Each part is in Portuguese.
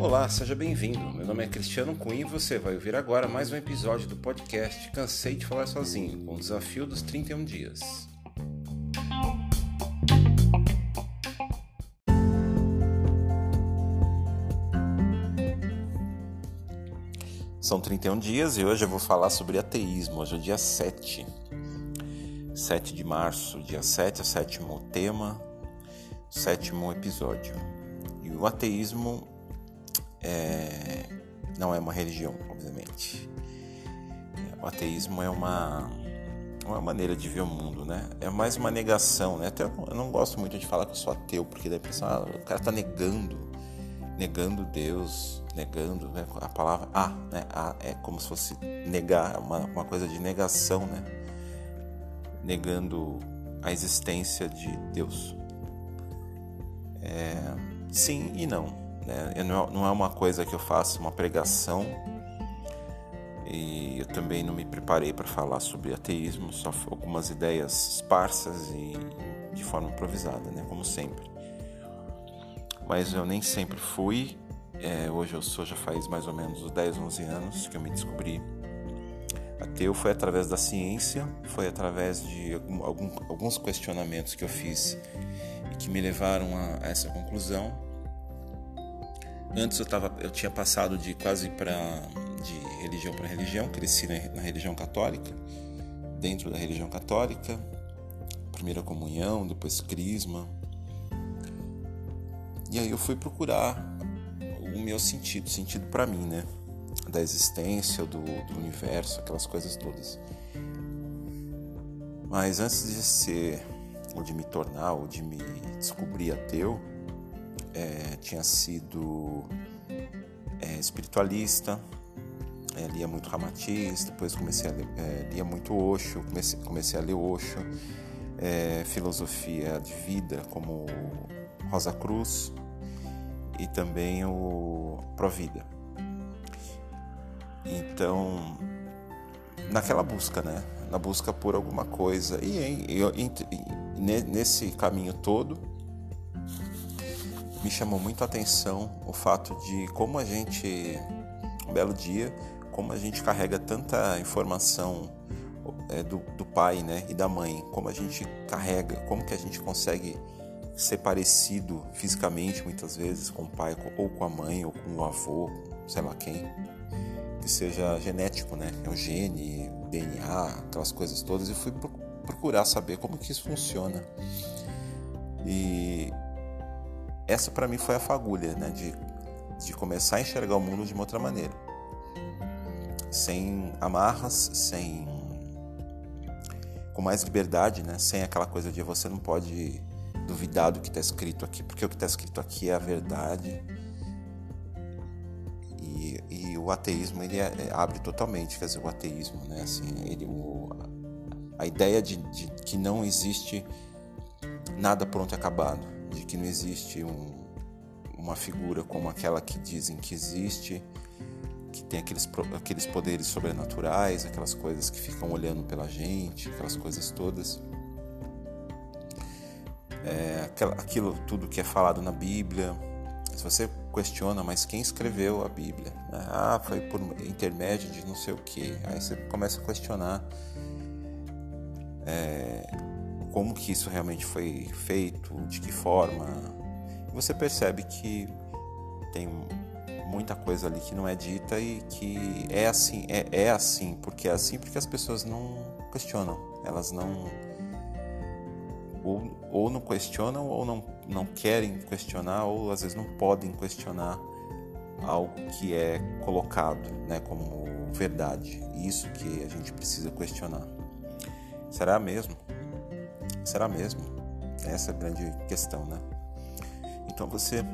Olá, seja bem-vindo. Meu nome é Cristiano Cunha e você vai ouvir agora mais um episódio do podcast Cansei de Falar Sozinho, com o desafio dos 31 dias. São 31 dias e hoje eu vou falar sobre ateísmo. Hoje é dia 7. 7 de março, dia 7 é o sétimo tema, sétimo episódio. E o ateísmo é, não é uma religião, obviamente. O ateísmo é uma, uma maneira de ver o mundo, né? É mais uma negação, né? Até eu não, gosto muito de falar que eu sou ateu, porque daí pensa, ah, o cara está negando, negando Deus, negando né? a palavra ah, né? Ah, é como se fosse negar, uma, uma coisa de negação, né? Negando a existência de Deus. É, sim e não. Né? Não é uma coisa que eu faço uma pregação e eu também não me preparei para falar sobre ateísmo, só algumas ideias esparsas e de forma improvisada, né? como sempre. Mas eu nem sempre fui, é, hoje eu sou já faz mais ou menos 10, 11 anos que eu me descobri ateu, foi através da ciência, foi através de algum, alguns questionamentos que eu fiz que me levaram a, essa conclusão Antes eu, tava, eu tinha passado de quase para de religião para religião, cresci na, na religião católica, dentro da religião católica, primeira comunhão, depois crisma. E aí eu fui procurar o meu sentido, sentido para mim, né? Da existência, do, do universo, aquelas coisas todas. Mas antes de ser, ou de me tornar, ou de me descobrir ateu, é, tinha sido é, espiritualista, é, lia muito Ramatiz, depois comecei a ler, é, lia muito Osho, comecei, comecei a ler Osho, é, filosofia de vida como Rosa Cruz e também o Provida. Então, naquela busca, né? Na busca por alguma coisa. E, e, e nesse caminho todo, me chamou muito a atenção o fato de como a gente, um belo dia, como a gente carrega tanta informação é, do, do pai né, e da mãe, como a gente carrega, como que a gente consegue ser parecido fisicamente muitas vezes com o pai ou com a mãe ou com o avô, sei lá quem, que seja genético, né? É o gene, o DNA, aquelas coisas todas. E fui procurar saber como que isso funciona. E essa para mim foi a fagulha, né? De, de começar a enxergar o mundo de uma outra maneira. Sem amarras, sem. com mais liberdade, né? Sem aquela coisa de você não pode duvidar do que está escrito aqui, porque o que está escrito aqui é a verdade. E, e o ateísmo ele é, é, abre totalmente, quer dizer, o ateísmo, né? Assim, ele, o, a ideia de, de que não existe nada pronto e acabado de que não existe um, uma figura como aquela que dizem que existe, que tem aqueles, aqueles poderes sobrenaturais, aquelas coisas que ficam olhando pela gente, aquelas coisas todas. É, aquilo tudo que é falado na Bíblia. Se você questiona, mas quem escreveu a Bíblia? Ah, foi por intermédio de não sei o que. Aí você começa a questionar. É, como que isso realmente foi feito, de que forma. Você percebe que tem muita coisa ali que não é dita e que é assim, é, é assim, porque é assim porque as pessoas não questionam, elas não ou, ou não questionam ou não, não querem questionar ou às vezes não podem questionar algo que é colocado né, como verdade. Isso que a gente precisa questionar. Será mesmo? Será mesmo? Essa é a grande questão, né? Então você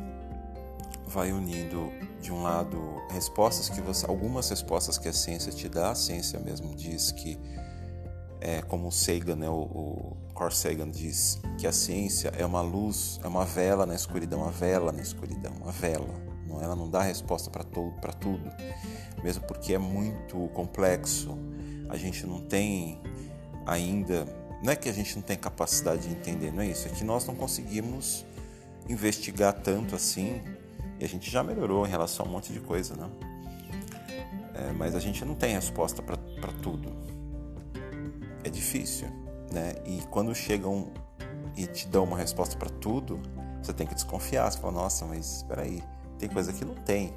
vai unindo de um lado respostas que você, algumas respostas que a ciência te dá, a ciência mesmo diz que é como o Sagan, né, o, o Carl Sagan diz que a ciência é uma luz, é uma vela na escuridão, uma vela na escuridão, uma vela. Não, ela não dá resposta para tudo, para tudo, mesmo porque é muito complexo. A gente não tem ainda não é que a gente não tem capacidade de entender, não é isso. É que nós não conseguimos investigar tanto assim. E a gente já melhorou em relação a um monte de coisa, né? É, mas a gente não tem resposta para tudo. É difícil, né? E quando chegam e te dão uma resposta para tudo, você tem que desconfiar. Você fala, nossa, mas espera aí, tem coisa que não tem.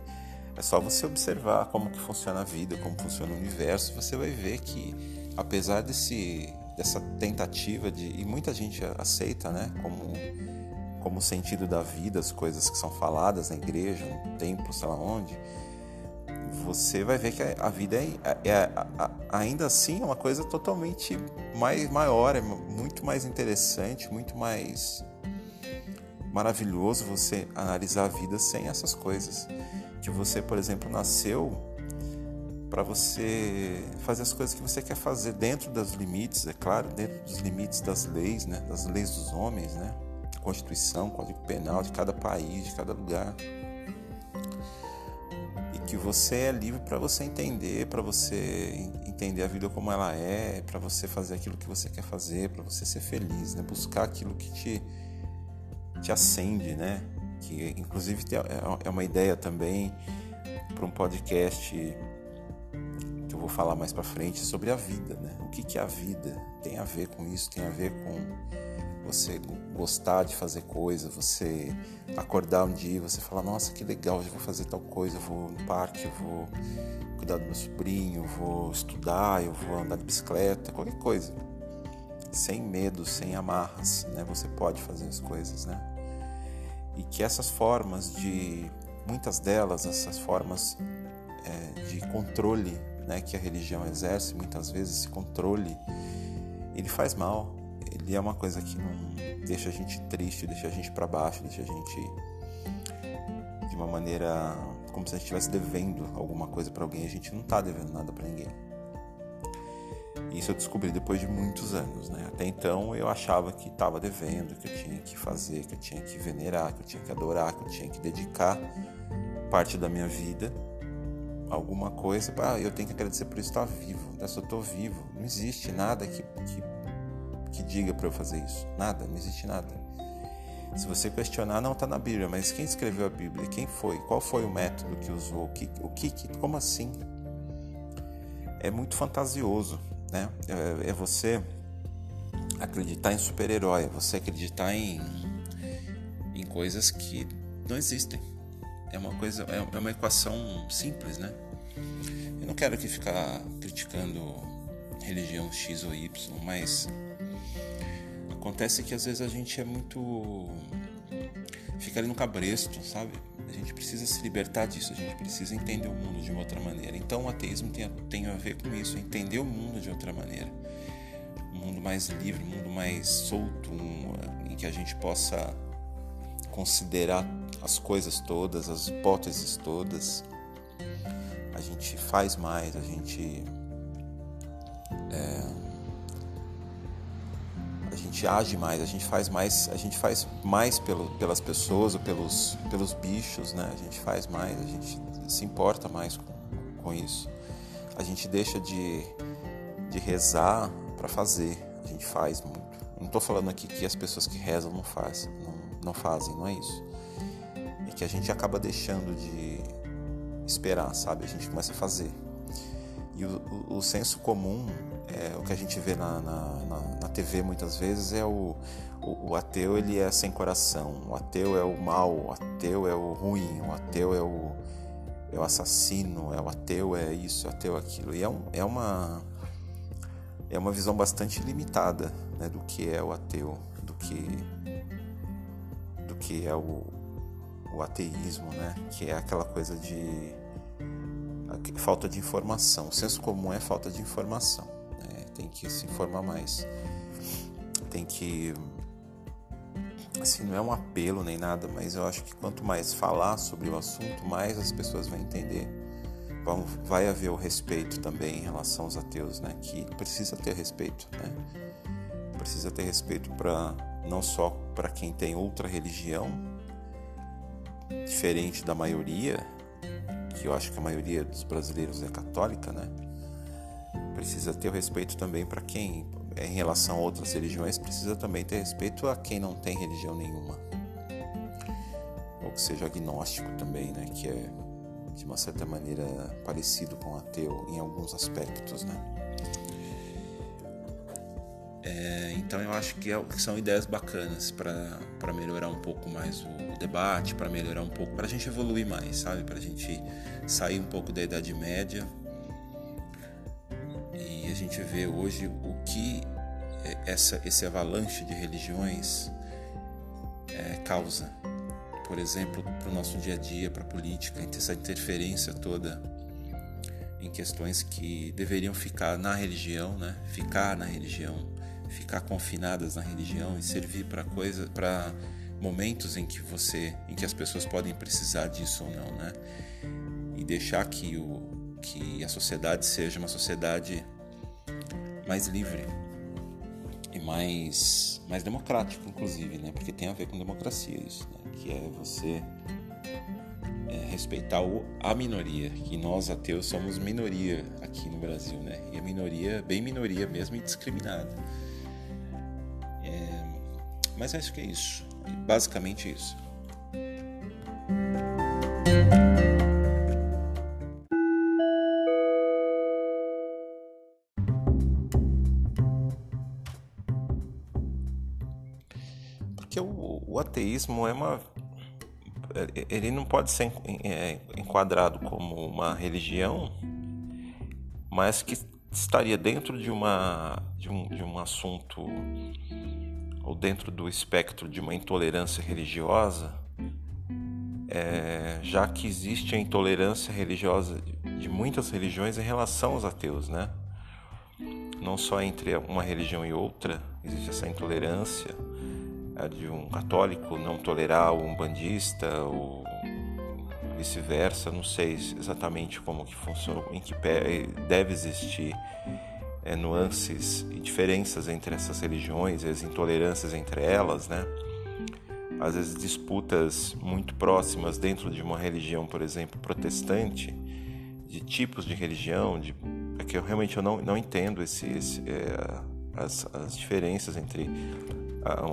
É só você observar como que funciona a vida, como funciona o universo, você vai ver que apesar desse dessa tentativa de e muita gente aceita, né, como como sentido da vida, as coisas que são faladas na igreja, no templo, sei lá onde, você vai ver que a vida é, é, é ainda assim é uma coisa totalmente mais maior, é muito mais interessante, muito mais maravilhoso você analisar a vida sem essas coisas. Que você, por exemplo, nasceu para você fazer as coisas que você quer fazer dentro dos limites, é claro, dentro dos limites das leis, né, das leis dos homens, né, Constituição, Código Penal de cada país, de cada lugar. E que você é livre para você entender, para você entender a vida como ela é, para você fazer aquilo que você quer fazer, para você ser feliz, né, buscar aquilo que te te acende, né? Que inclusive é, é uma ideia também para um podcast vou falar mais para frente sobre a vida, né? O que que é a vida? Tem a ver com isso, tem a ver com você gostar de fazer coisa, você acordar um dia e você falar, nossa, que legal, hoje vou fazer tal coisa, eu vou no parque, eu vou cuidar do meu sobrinho, eu vou estudar, eu vou andar de bicicleta, qualquer coisa. Sem medo, sem amarras, né? Você pode fazer as coisas, né? e que essas formas de muitas delas essas formas é, de controle né, que a religião exerce muitas vezes esse controle ele faz mal. Ele é uma coisa que não deixa a gente triste deixa a gente para baixo deixa a gente de uma maneira como se a gente estivesse devendo alguma coisa para alguém. A gente não está devendo nada para ninguém. Isso eu descobri depois de muitos anos, né? Até então eu achava que estava devendo, que eu tinha que fazer, que eu tinha que venerar, que eu tinha que adorar, que eu tinha que dedicar parte da minha vida alguma coisa. Ah, eu tenho que agradecer por estar vivo. Né? Se eu estou vivo, não existe nada que, que, que diga para eu fazer isso. Nada, não existe nada. Se você questionar, não está na Bíblia, mas quem escreveu a Bíblia? Quem foi? Qual foi o método que usou? O que, o que como assim? É muito fantasioso né? É, é você acreditar em super-herói, é você acreditar em, em coisas que não existem. É uma coisa, é, é uma equação simples, né? Eu não quero aqui ficar criticando religião X ou Y, mas acontece que às vezes a gente é muito fica ali no cabresto, sabe? A gente precisa se libertar disso, a gente precisa entender o mundo de uma outra maneira. Então o ateísmo tem a, tem a ver com isso, entender o mundo de outra maneira. Um mundo mais livre, um mundo mais solto, um, em que a gente possa considerar as coisas todas, as hipóteses todas. A gente faz mais, a gente. É, a gente age mais, a gente faz mais, a gente faz mais pelo, pelas pessoas ou pelos, pelos bichos, né? A gente faz mais, a gente se importa mais com, com isso. A gente deixa de, de rezar para fazer, a gente faz muito. Não estou falando aqui que as pessoas que rezam não fazem, não, não fazem, não é isso. É que a gente acaba deixando de esperar, sabe? A gente começa a fazer. E o, o, o senso comum é, o que a gente vê na, na, na, na TV muitas vezes é o, o, o, ateu ele é sem coração, o ateu é o mal, o ateu é o ruim, o ateu é o, é o assassino, é o ateu é isso, o ateu é aquilo. E é, um, é uma é uma visão bastante limitada né, do que é o ateu, do que que é o, o ateísmo, né? Que é aquela coisa de falta de informação. O senso comum é falta de informação tem que se informar mais. Tem que. Assim, não é um apelo nem nada, mas eu acho que quanto mais falar sobre o assunto, mais as pessoas vão entender. Vão, vai haver o respeito também em relação aos ateus, né? Que precisa ter respeito, né? Precisa ter respeito para não só para quem tem outra religião diferente da maioria, que eu acho que a maioria dos brasileiros é católica, né? precisa ter o respeito também para quem, é, em relação a outras religiões, precisa também ter respeito a quem não tem religião nenhuma. ou que seja agnóstico também, né? Que é de uma certa maneira parecido com ateu em alguns aspectos, né? É, então eu acho que, é, são ideias bacanas para melhorar um pouco mais o debate, para melhorar um pouco, para a gente evoluir mais, sabe? Para a gente sair um pouco da Idade Média e a gente ver hoje o que essa, esse avalanche de religiões é, causa. Por exemplo, para o nosso dia a dia, para a política, essa interferência toda em questões que deveriam ficar na religião, né? Ficar na religião, ficar confinadas na religião e servir para coisa, para momentos em que você, em que as pessoas podem precisar disso ou não, né? E deixar que o que a sociedade seja uma sociedade mais livre e mais mais democrática, inclusive, né? Porque tem a ver com democracia isso, né? Que é você é, respeitar o, a minoria, que nós ateus somos minoria aqui no Brasil, né? E a minoria, bem minoria mesmo e discriminada. Mas acho que é isso. Basicamente isso. Porque o, o ateísmo é uma. Ele não pode ser é, enquadrado como uma religião, mas que estaria dentro de, uma, de, um, de um assunto ou dentro do espectro de uma intolerância religiosa, é, já que existe a intolerância religiosa de muitas religiões em relação aos ateus, né? Não só entre uma religião e outra existe essa intolerância a de um católico não tolerar um bandista ou vice-versa, não sei exatamente como que funciona, em que deve existir é, nuances e diferenças entre essas religiões, as intolerâncias entre elas, né? Às vezes disputas muito próximas dentro de uma religião, por exemplo, protestante, de tipos de religião, de é que eu realmente eu não, não entendo esse, esse é, as, as diferenças entre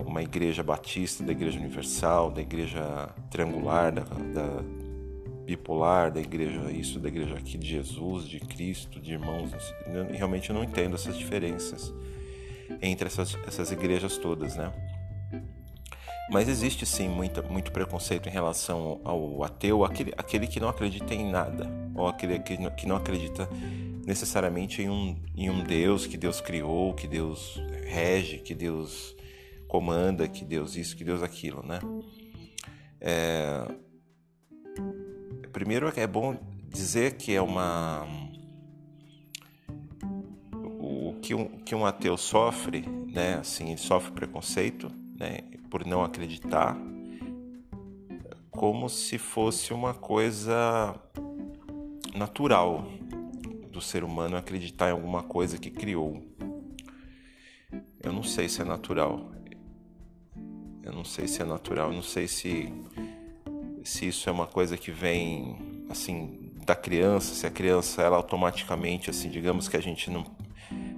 uma igreja batista, da igreja universal, da igreja triangular, da, da bipolar da igreja, isso da igreja aqui de Jesus, de Cristo, de irmãos. Eu, realmente não entendo essas diferenças entre essas, essas igrejas todas, né? Mas existe sim muita, muito preconceito em relação ao ateu, aquele, aquele que não acredita em nada, ou aquele que não, que não acredita necessariamente em um, em um Deus que Deus criou, que Deus rege, que Deus comanda, que Deus isso, que Deus aquilo, né? É, Primeiro é bom dizer que é uma o que um, que um ateu sofre, né? Assim, sofre preconceito, né? Por não acreditar, como se fosse uma coisa natural do ser humano acreditar em alguma coisa que criou. Eu não sei se é natural. Eu não sei se é natural. Eu não sei se se isso é uma coisa que vem assim da criança, se a criança ela automaticamente assim, digamos que a gente não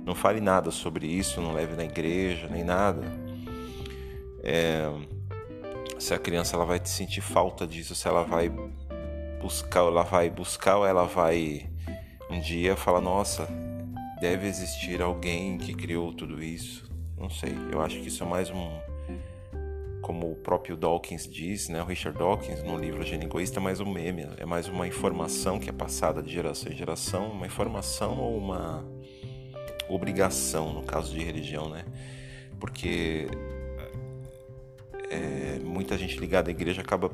não fale nada sobre isso, não leve na igreja nem nada. É, se a criança ela vai sentir falta disso, se ela vai buscar, ela vai buscar ou ela vai um dia falar, nossa, deve existir alguém que criou tudo isso. Não sei, eu acho que isso é mais um como o próprio Dawkins diz, né, o Richard Dawkins no livro Gênio Egoísta, é mais um meme, é mais uma informação que é passada de geração em geração, uma informação ou uma obrigação, no caso de religião, né? Porque é, muita gente ligada à igreja acaba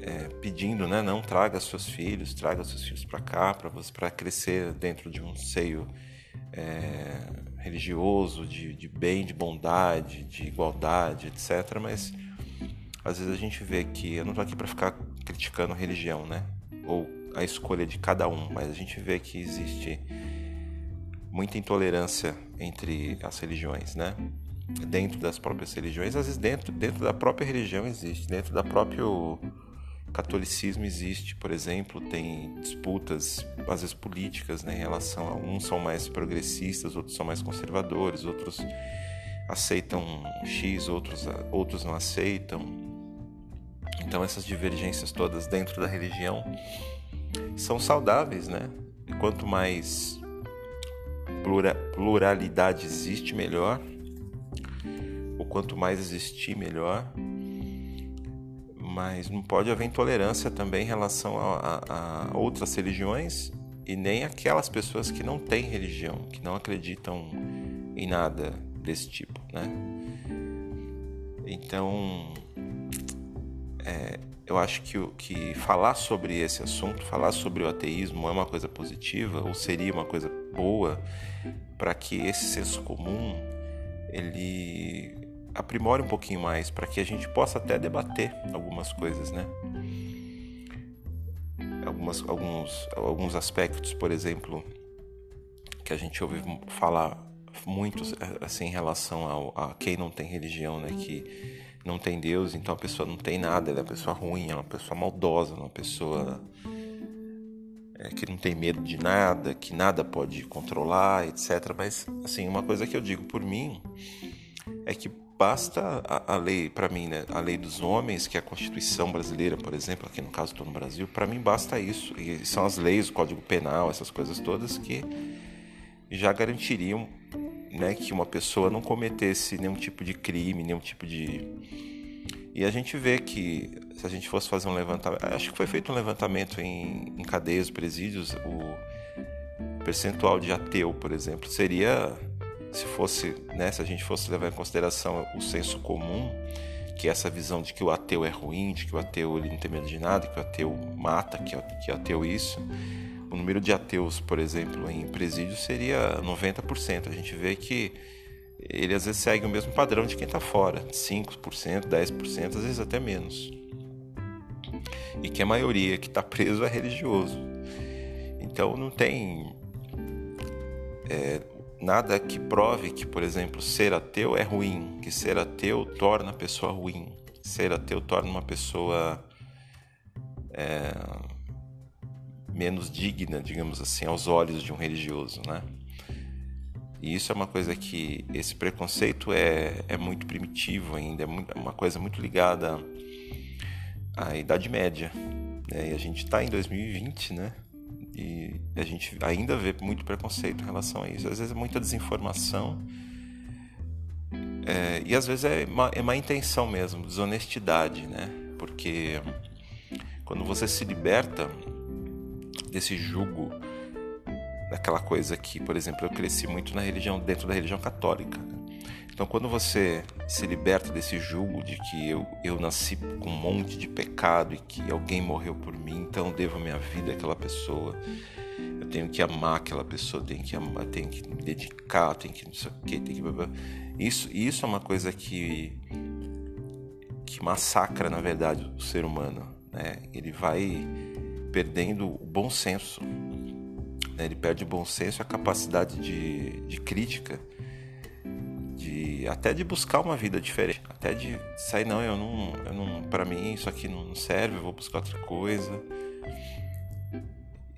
é, pedindo, né? Não traga seus filhos, traga seus filhos para cá, para você para crescer dentro de um seio é, religioso, de, de bem, de bondade, de igualdade, etc. Mas às vezes a gente vê que eu não estou aqui para ficar criticando religião, né? Ou a escolha de cada um, mas a gente vê que existe muita intolerância entre as religiões, né? Dentro das próprias religiões, às vezes dentro, dentro da própria religião existe, dentro da próprio catolicismo existe, por exemplo, tem disputas, às vezes políticas, né, em relação a uns são mais progressistas, outros são mais conservadores, outros aceitam X, outros, outros não aceitam. Então essas divergências todas dentro da religião são saudáveis, né? Quanto mais pluralidade existe, melhor. O quanto mais existir, melhor. Mas não pode haver intolerância também em relação a, a, a outras religiões e nem aquelas pessoas que não têm religião, que não acreditam em nada desse tipo, né? Então, é, eu acho que, que falar sobre esse assunto, falar sobre o ateísmo é uma coisa positiva ou seria uma coisa boa para que esse senso comum ele aprimore um pouquinho mais, para que a gente possa até debater algumas coisas, né? Algumas, alguns, alguns aspectos, por exemplo, que a gente ouve falar muito assim em relação ao, a quem não tem religião, né? Que não tem Deus, então a pessoa não tem nada, ela é uma pessoa ruim, é uma pessoa maldosa, uma pessoa é, que não tem medo de nada, que nada pode controlar, etc. Mas, assim, uma coisa que eu digo por mim é que basta a, a lei, para mim, né, a lei dos homens, que é a Constituição brasileira, por exemplo, aqui no caso estou no Brasil, para mim basta isso. E são as leis, o Código Penal, essas coisas todas que já garantiriam né, que uma pessoa não cometesse nenhum tipo de crime, nenhum tipo de. E a gente vê que, se a gente fosse fazer um levantamento. Acho que foi feito um levantamento em, em cadeias, presídios, o percentual de ateu, por exemplo, seria. Se fosse, né, se a gente fosse levar em consideração o senso comum, que é essa visão de que o ateu é ruim, de que o ateu ele não tem medo de nada, que o ateu mata, que, que o ateu isso, o número de ateus, por exemplo, em presídio seria 90%. A gente vê que ele às vezes segue o mesmo padrão de quem está fora, 5%, 10%, às vezes até menos. E que a maioria que está preso é religioso. Então não tem é, nada que prove que, por exemplo, ser ateu é ruim, que ser ateu torna a pessoa ruim, ser ateu torna uma pessoa é, menos digna, digamos assim, aos olhos de um religioso, né? E isso é uma coisa que esse preconceito é, é muito primitivo ainda, é, é uma coisa muito ligada à Idade Média. Né? E a gente está em 2020, né? E a gente ainda vê muito preconceito em relação a isso. Às vezes é muita desinformação. É, e às vezes é má, é má intenção mesmo, desonestidade, né? Porque quando você se liberta desse jugo, daquela coisa que, por exemplo, eu cresci muito na religião, dentro da religião católica. Então, quando você se liberta desse jugo de que eu, eu nasci com um monte de pecado e que alguém morreu por mim, então devo minha vida àquela pessoa, eu tenho que amar aquela pessoa, tenho que amar, tenho que me dedicar, tenho que não sei o que, tenho que isso, isso é uma coisa que que massacra, na verdade, o ser humano. Né? Ele vai perdendo o bom senso. Né? Ele perde o bom senso e a capacidade de, de crítica, de até de buscar uma vida diferente, até de sair não, eu não, eu não, para mim isso aqui não serve, eu vou buscar outra coisa.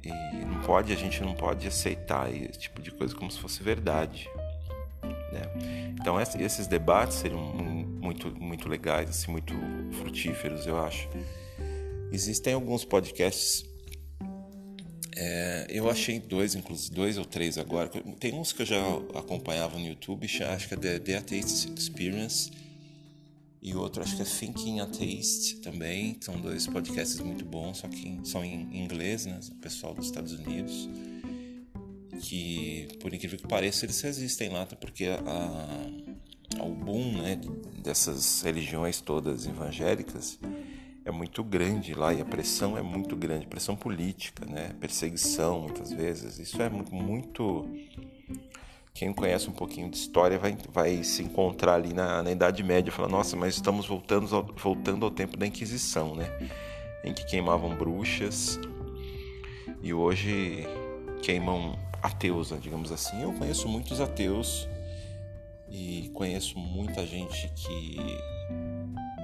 E não pode, a gente não pode aceitar esse tipo de coisa como se fosse verdade. Né? Então esses debates seriam muito, muito legais, assim, muito frutíferos, eu acho. Existem alguns podcasts. É, eu achei dois, inclusive dois ou três agora. Tem uns que eu já acompanhava no YouTube, acho que é The, The Atheist Experience e outro acho que é Thinking Atheist também. São dois podcasts muito bons, só que são em inglês, né? O pessoal dos Estados Unidos. Que, por incrível que pareça, eles existem lá, porque a, o boom né, dessas religiões todas evangélicas é muito grande lá e a pressão é muito grande, pressão política, né? Perseguição muitas vezes. Isso é muito, quem conhece um pouquinho de história vai, vai se encontrar ali na, na Idade Média, falar, nossa, mas estamos voltando ao, voltando ao tempo da Inquisição, né? Em que queimavam bruxas e hoje queimam ateus, né? digamos assim. Eu conheço muitos ateus e conheço muita gente que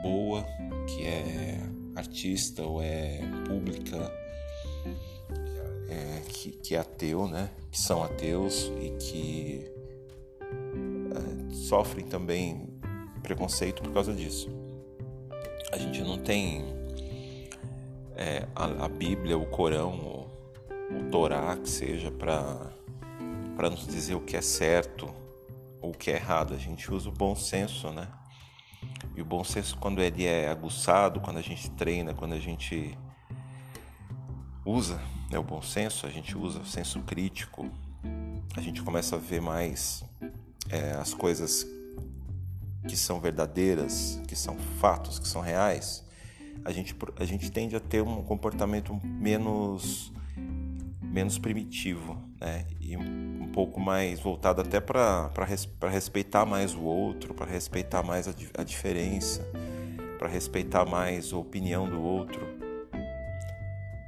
boa, que é artista ou é pública, é, que, que, é ateu, né? Que são ateus e que é, sofrem também preconceito por causa disso. A gente não tem é, a, a, Bíblia, o Corão, o, o Torá, que seja, para nos dizer o que é certo ou o que é errado. A gente usa o bom senso, né? E o bom senso, quando ele é aguçado, quando a gente treina, quando a gente usa né, o bom senso, a gente usa o senso crítico, a gente começa a ver mais é, as coisas que são verdadeiras, que são fatos, que são reais, a gente, a gente tende a ter um comportamento menos, menos primitivo, né? E pouco mais voltado até para res, respeitar mais o outro, para respeitar mais a, a diferença, para respeitar mais a opinião do outro,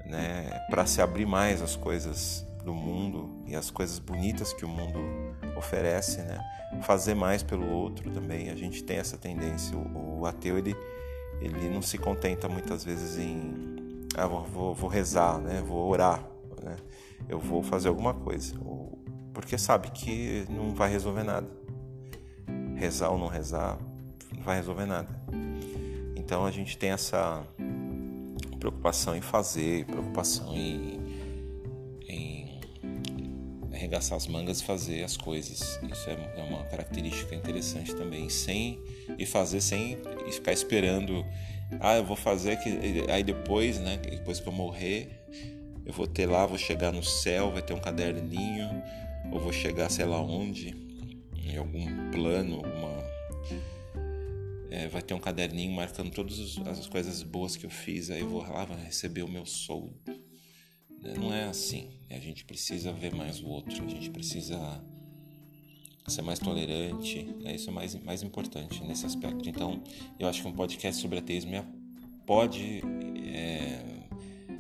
né? Para se abrir mais às coisas do mundo e as coisas bonitas que o mundo oferece, né? Fazer mais pelo outro também. A gente tem essa tendência. O, o ateu ele ele não se contenta muitas vezes em ah, vou, vou rezar, né? Vou orar, né? Eu vou fazer alguma coisa, porque sabe que não vai resolver nada. Rezar ou não rezar não vai resolver nada. Então a gente tem essa preocupação em fazer, preocupação em, em arregaçar as mangas e fazer as coisas. Isso é, é uma característica interessante também, sem e fazer sem ficar esperando. Ah, eu vou fazer que aí depois, né? Depois que eu morrer, eu vou ter lá, vou chegar no céu, vai ter um caderninho, ou vou chegar sei lá onde, em algum plano, alguma é, vai ter um caderninho marcando todas as coisas boas que eu fiz, aí eu vou lá, vou receber o meu soldo. Não é assim. A gente precisa ver mais o outro, a gente precisa ser mais tolerante, né? isso é mais, mais importante nesse aspecto. Então, eu acho que um podcast sobre ateísmo é, pode é,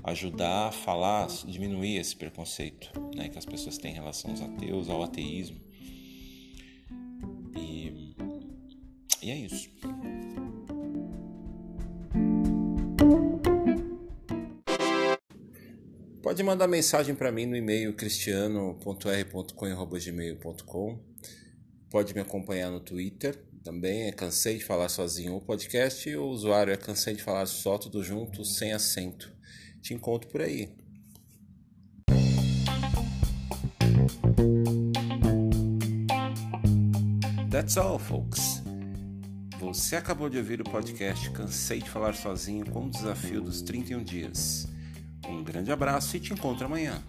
ajudar a falar, diminuir esse preconceito né, que as pessoas têm em relação aos ateus, ao ateísmo. E, e é isso. Pode mandar mensagem para mim no e-mail cristiano.r.com.gmail.com Pode me acompanhar no Twitter também, é Cansei de Falar Sozinho o podcast e o usuário é Cansei de Falar Só, tudo junto, sem acento. Te encontro por aí. That's all, folks. Você acabou de ouvir o podcast Cansei de Falar Sozinho com o desafio dos 31 dias. Um grande abraço e te encontro amanhã.